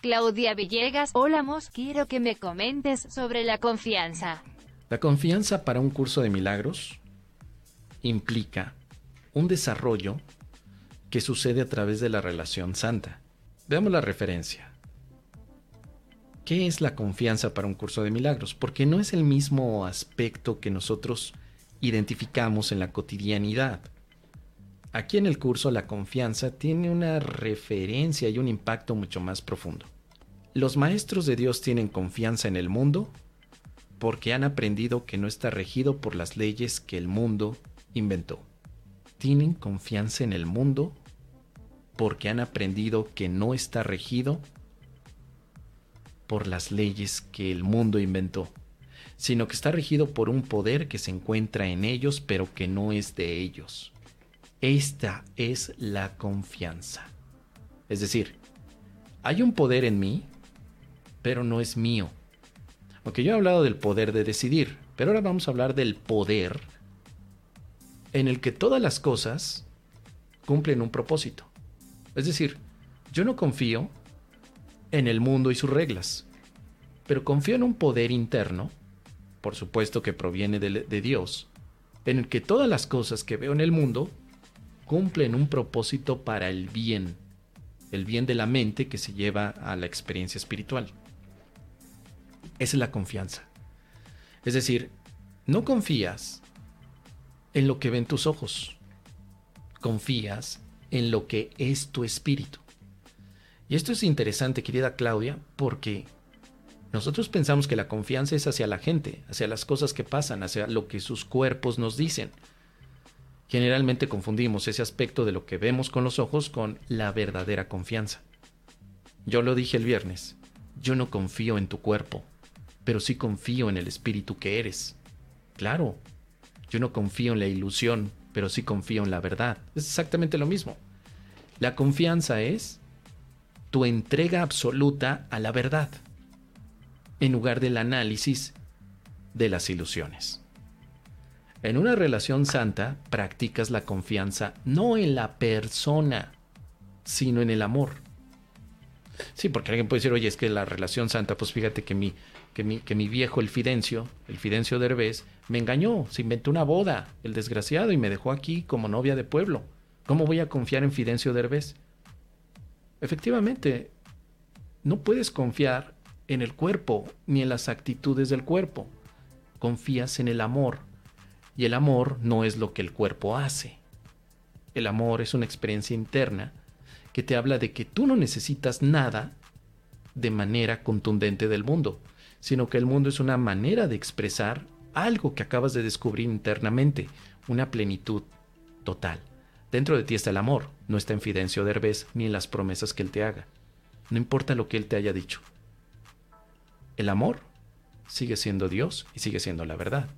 Claudia Villegas, hola Mos, quiero que me comentes sobre la confianza. La confianza para un curso de milagros implica un desarrollo que sucede a través de la relación santa. Veamos la referencia. ¿Qué es la confianza para un curso de milagros? Porque no es el mismo aspecto que nosotros identificamos en la cotidianidad. Aquí en el curso la confianza tiene una referencia y un impacto mucho más profundo. Los maestros de Dios tienen confianza en el mundo porque han aprendido que no está regido por las leyes que el mundo inventó. Tienen confianza en el mundo porque han aprendido que no está regido por las leyes que el mundo inventó, sino que está regido por un poder que se encuentra en ellos pero que no es de ellos. Esta es la confianza. Es decir, hay un poder en mí, pero no es mío. Aunque yo he hablado del poder de decidir, pero ahora vamos a hablar del poder en el que todas las cosas cumplen un propósito. Es decir, yo no confío en el mundo y sus reglas. Pero confío en un poder interno, por supuesto que proviene de, de, Dios, en el que todas las cosas que veo en el mundo cumplen un propósito para el bien, el bien de la mente que se lleva a la experiencia espiritual. Esa es la confianza. Es decir, no confías en lo que ven tus ojos, confías en lo que es tu espíritu. Y esto es interesante, querida Claudia, porque nosotros pensamos que la confianza es hacia la gente, hacia las cosas que pasan, hacia lo que sus cuerpos nos dicen. Generalmente confundimos ese aspecto de lo que vemos con los ojos con la verdadera confianza. Yo lo dije el viernes, yo no confío en tu cuerpo, pero sí confío en el espíritu que eres. Claro, yo no confío en la ilusión, pero sí confío en la verdad. Es exactamente lo mismo. La confianza es tu entrega absoluta a la verdad, en lugar del análisis de las ilusiones. En una relación santa practicas la confianza no en la persona, sino en el amor. Sí, porque alguien puede decir, oye, es que la relación santa, pues fíjate que mi, que mi, que mi viejo, el Fidencio, el Fidencio Derbez, me engañó, se inventó una boda, el desgraciado, y me dejó aquí como novia de pueblo. ¿Cómo voy a confiar en Fidencio Derbez? Efectivamente, no puedes confiar en el cuerpo ni en las actitudes del cuerpo. Confías en el amor. Y el amor no es lo que el cuerpo hace. El amor es una experiencia interna que te habla de que tú no necesitas nada de manera contundente del mundo, sino que el mundo es una manera de expresar algo que acabas de descubrir internamente, una plenitud total. Dentro de ti está el amor, no está en Fidencio Derbez ni en las promesas que él te haga. No importa lo que él te haya dicho. El amor sigue siendo Dios y sigue siendo la verdad.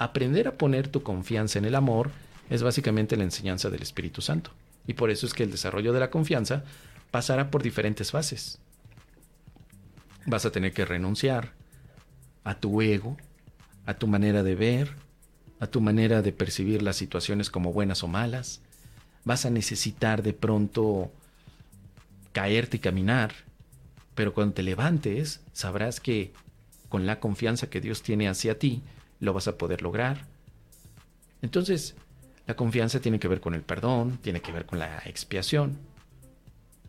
Aprender a poner tu confianza en el amor es básicamente la enseñanza del Espíritu Santo. Y por eso es que el desarrollo de la confianza pasará por diferentes fases. Vas a tener que renunciar a tu ego, a tu manera de ver, a tu manera de percibir las situaciones como buenas o malas. Vas a necesitar de pronto caerte y caminar, pero cuando te levantes sabrás que con la confianza que Dios tiene hacia ti, lo vas a poder lograr. Entonces, la confianza tiene que ver con el perdón, tiene que ver con la expiación.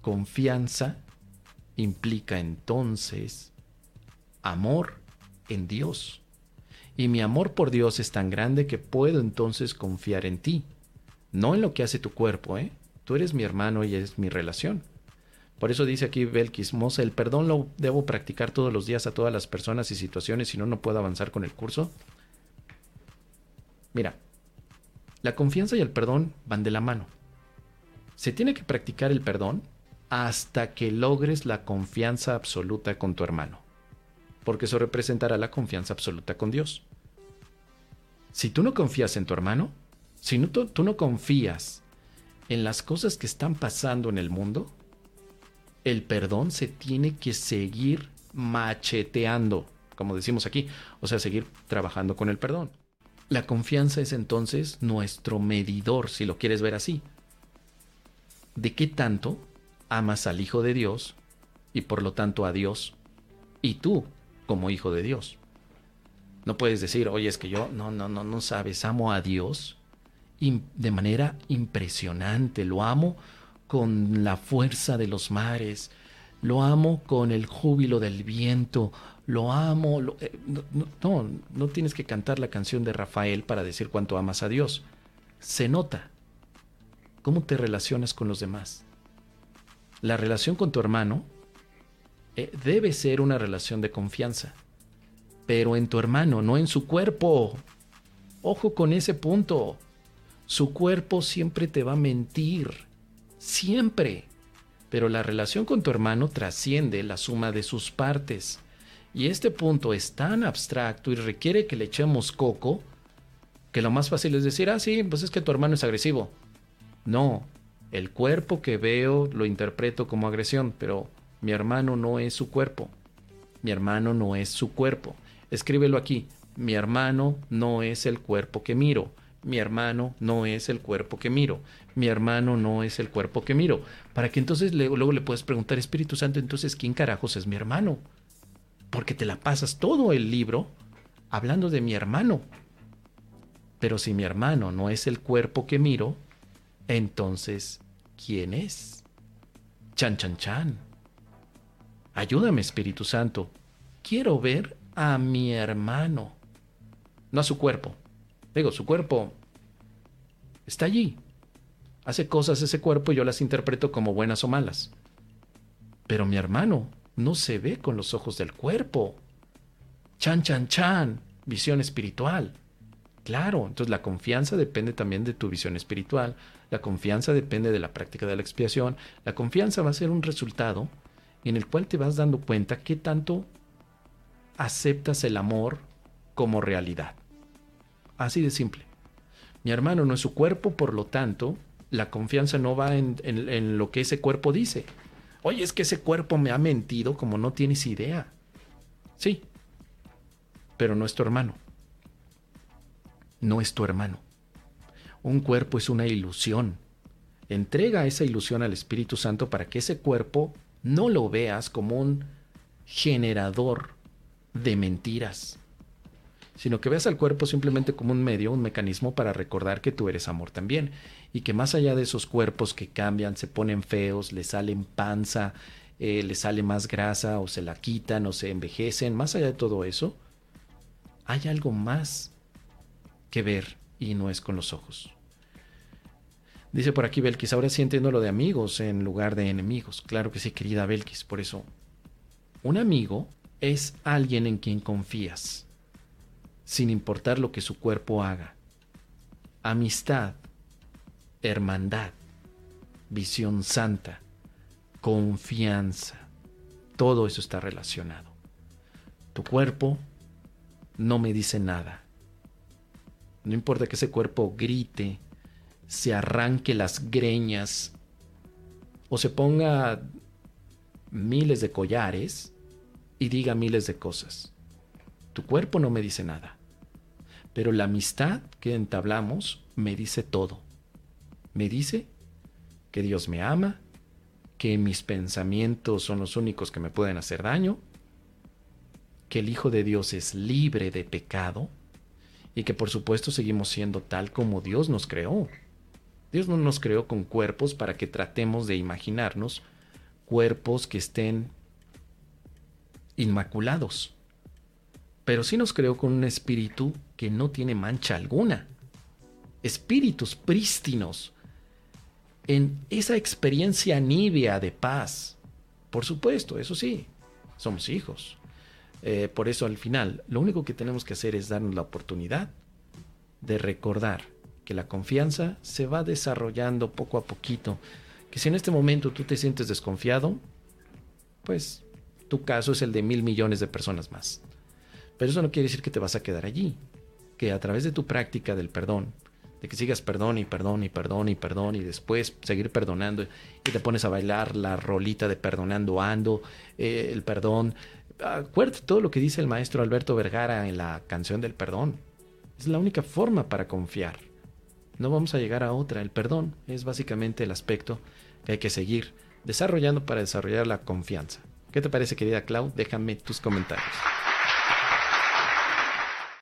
Confianza implica entonces amor en Dios. Y mi amor por Dios es tan grande que puedo entonces confiar en ti. No en lo que hace tu cuerpo, ¿eh? Tú eres mi hermano y es mi relación. Por eso dice aquí Belkis Mosa, el perdón lo debo practicar todos los días a todas las personas y situaciones, si no, no puedo avanzar con el curso. Mira, la confianza y el perdón van de la mano. Se tiene que practicar el perdón hasta que logres la confianza absoluta con tu hermano porque eso representará la confianza absoluta con Dios. Si tú no confías en tu hermano, si no, tú, tú no confías en las cosas que están pasando en el mundo, el perdón se tiene que seguir macheteando, como decimos aquí, o sea, seguir trabajando con el perdón. La confianza es entonces nuestro medidor, si lo quieres ver así. ¿De qué tanto amas al Hijo de Dios y por lo tanto a Dios y tú como hijo de Dios. No puedes decir, oye, es que yo, no, no, no, no sabes, amo a Dios de manera impresionante, lo amo con la fuerza de los mares, lo amo con el júbilo del viento, lo amo. Eh, no, no tienes que cantar la canción de Rafael para decir cuánto amas a Dios. Se nota. ¿Cómo te relacionas con los demás? La relación con tu hermano eh, debe ser una relación de confianza, pero en tu hermano, no en su cuerpo. Ojo con ese punto. Su cuerpo siempre te va a mentir, siempre. Pero la relación con tu hermano trasciende la suma de sus partes. Y este punto es tan abstracto y requiere que le echemos coco que lo más fácil es decir, ah, sí, pues es que tu hermano es agresivo. No, el cuerpo que veo lo interpreto como agresión, pero mi hermano no es su cuerpo. Mi hermano no es su cuerpo. Escríbelo aquí. Mi hermano no es el cuerpo que miro. Mi hermano no es el cuerpo que miro. Mi hermano no es el cuerpo que miro. Para que entonces luego le puedas preguntar, Espíritu Santo, entonces, ¿quién carajos es mi hermano? Porque te la pasas todo el libro hablando de mi hermano. Pero si mi hermano no es el cuerpo que miro, entonces, ¿quién es? Chan, chan, chan. Ayúdame, Espíritu Santo. Quiero ver a mi hermano, no a su cuerpo. Digo, su cuerpo está allí. Hace cosas ese cuerpo y yo las interpreto como buenas o malas. Pero mi hermano no se ve con los ojos del cuerpo. Chan, chan, chan. Visión espiritual. Claro, entonces la confianza depende también de tu visión espiritual. La confianza depende de la práctica de la expiación. La confianza va a ser un resultado en el cual te vas dando cuenta qué tanto aceptas el amor como realidad. Así de simple. Mi hermano no es su cuerpo, por lo tanto, la confianza no va en, lo que ese cuerpo dice. Oye, es que ese cuerpo me ha mentido como no tienes idea. Sí, pero no es tu hermano. No es tu hermano. Un cuerpo es una ilusión. Entrega esa ilusión al Espíritu Santo para que ese cuerpo no lo veas como un generador de mentiras, sino que veas al cuerpo simplemente como un medio, un mecanismo para recordar que tú eres amor también, y que más allá de esos cuerpos que cambian, se ponen feos, le salen panza, eh, le sale más grasa, o se la quitan, o se envejecen, más allá de todo eso, hay algo más que ver y no es con los ojos. Dice por aquí Belkis, ahora sí entiendo lo de amigos en lugar de enemigos. Claro que sí, querida Belkis, por eso. Un amigo es alguien en quien confías, sin importar lo que su cuerpo haga. Amistad, hermandad, visión santa, confianza, todo eso está relacionado. Tu cuerpo no me dice nada. No importa que ese cuerpo grite, se arranque las greñas o se ponga miles de collares y diga miles de cosas. Tu cuerpo no me dice nada, pero la amistad que entablamos me dice todo. Me dice que Dios me ama, que mis pensamientos son los únicos que me pueden hacer daño, que el Hijo de Dios es libre de pecado y que por supuesto seguimos siendo tal como Dios nos creó. Dios no nos creó con cuerpos para que tratemos de imaginarnos cuerpos que estén inmaculados. Pero sí nos creó con un espíritu que no tiene mancha alguna. Espíritus prístinos. En esa experiencia nívea de paz. Por supuesto, eso sí, somos hijos. Eh, por eso al final, lo único que tenemos que hacer es darnos la oportunidad de recordar que la confianza se va desarrollando poco a poquito. Que si en este momento tú te sientes desconfiado, pues tu caso es el de mil millones de personas más. Pero eso no quiere decir que te vas a quedar allí. Que a través de tu práctica del perdón, de que sigas perdón y perdón y perdón y perdón y después seguir perdonando y te pones a bailar la rolita de perdonando ando, eh, el perdón. Acuérdate todo lo que dice el maestro Alberto Vergara en la canción del perdón. Es la única forma para confiar no vamos a llegar a otra. El perdón es básicamente el aspecto que hay que seguir desarrollando para desarrollar la confianza. ¿Qué te parece, querida Clau? Déjame tus comentarios.